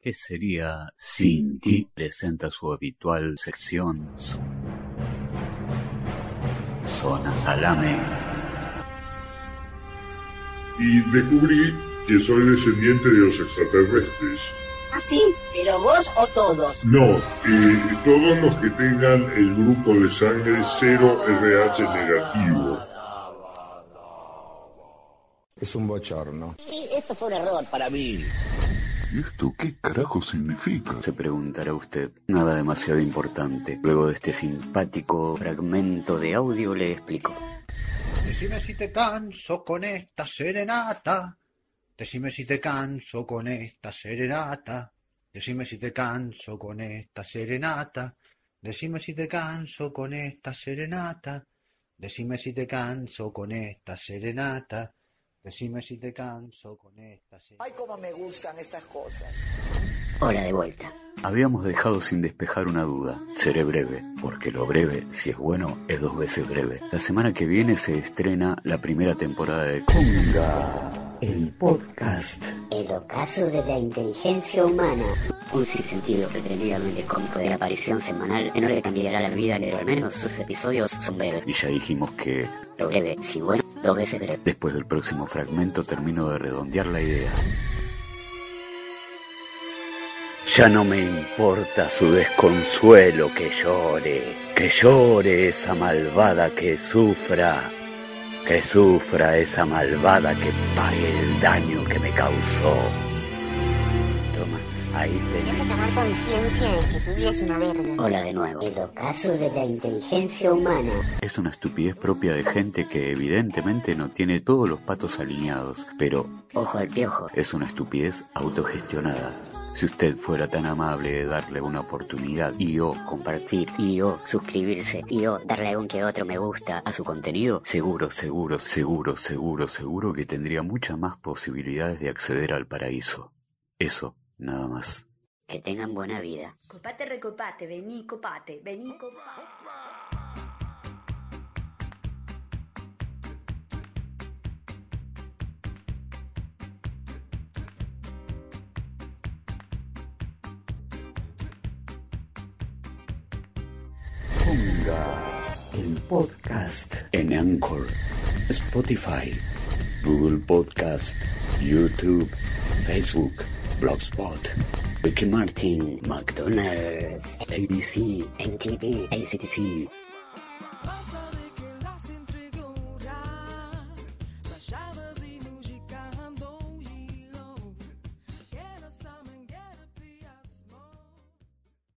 ¿Qué sería sin ti? Presenta su habitual sección Zona Salame. Y descubrí que soy descendiente de los extraterrestres. ¿Ah, sí? ¿Pero vos o todos? No, eh, todos los que tengan el grupo de sangre 0 RH negativo. Es un bochorno. Sí, esto fue un error para mí. ¿Y esto qué carajo significa? Se preguntará usted. Nada demasiado importante. Luego de este simpático fragmento de audio le explico. Decime si te canso con esta serenata. Decime si te canso con esta serenata. Decime si te canso con esta serenata. Decime si te canso con esta serenata. Decime si te canso con esta serenata. Decime si te canso con esta. Ay, cómo me gustan estas cosas. Hola de vuelta. Habíamos dejado sin despejar una duda. Seré breve, porque lo breve, si es bueno, es dos veces breve. La semana que viene se estrena la primera temporada de Conga, el podcast. El ocaso de la inteligencia humana. Un sinsentido pretendidamente cómico de aparición semanal que no le cambiará la vida, pero al menos sus episodios son breves. Y ya dijimos que Lo breve, si bueno, después del próximo fragmento termino de redondear la idea. Ya no me importa su desconsuelo que llore, que llore esa malvada que sufra, que sufra esa malvada que pague el daño que me causó. Ahí Tienes que tomar conciencia de que tu vida es una verga. Hola de nuevo. El ocaso de la inteligencia humana. Es una estupidez propia de gente que evidentemente no tiene todos los patos alineados, pero Ojo al piojo. es una estupidez autogestionada. Si usted fuera tan amable de darle una oportunidad y o Compartir y o suscribirse y o darle un que otro me gusta a su contenido. seguro, seguro, seguro, seguro, seguro que tendría muchas más posibilidades de acceder al paraíso. Eso, nada más. Que tengan buena vida. Copate, recopate, vení, copate, vení, copate. Ponga el podcast en Anchor, Spotify, Google Podcast, YouTube, Facebook, Blogspot, Ricky Martin, McDonald's, ABC, MTV, ACTC,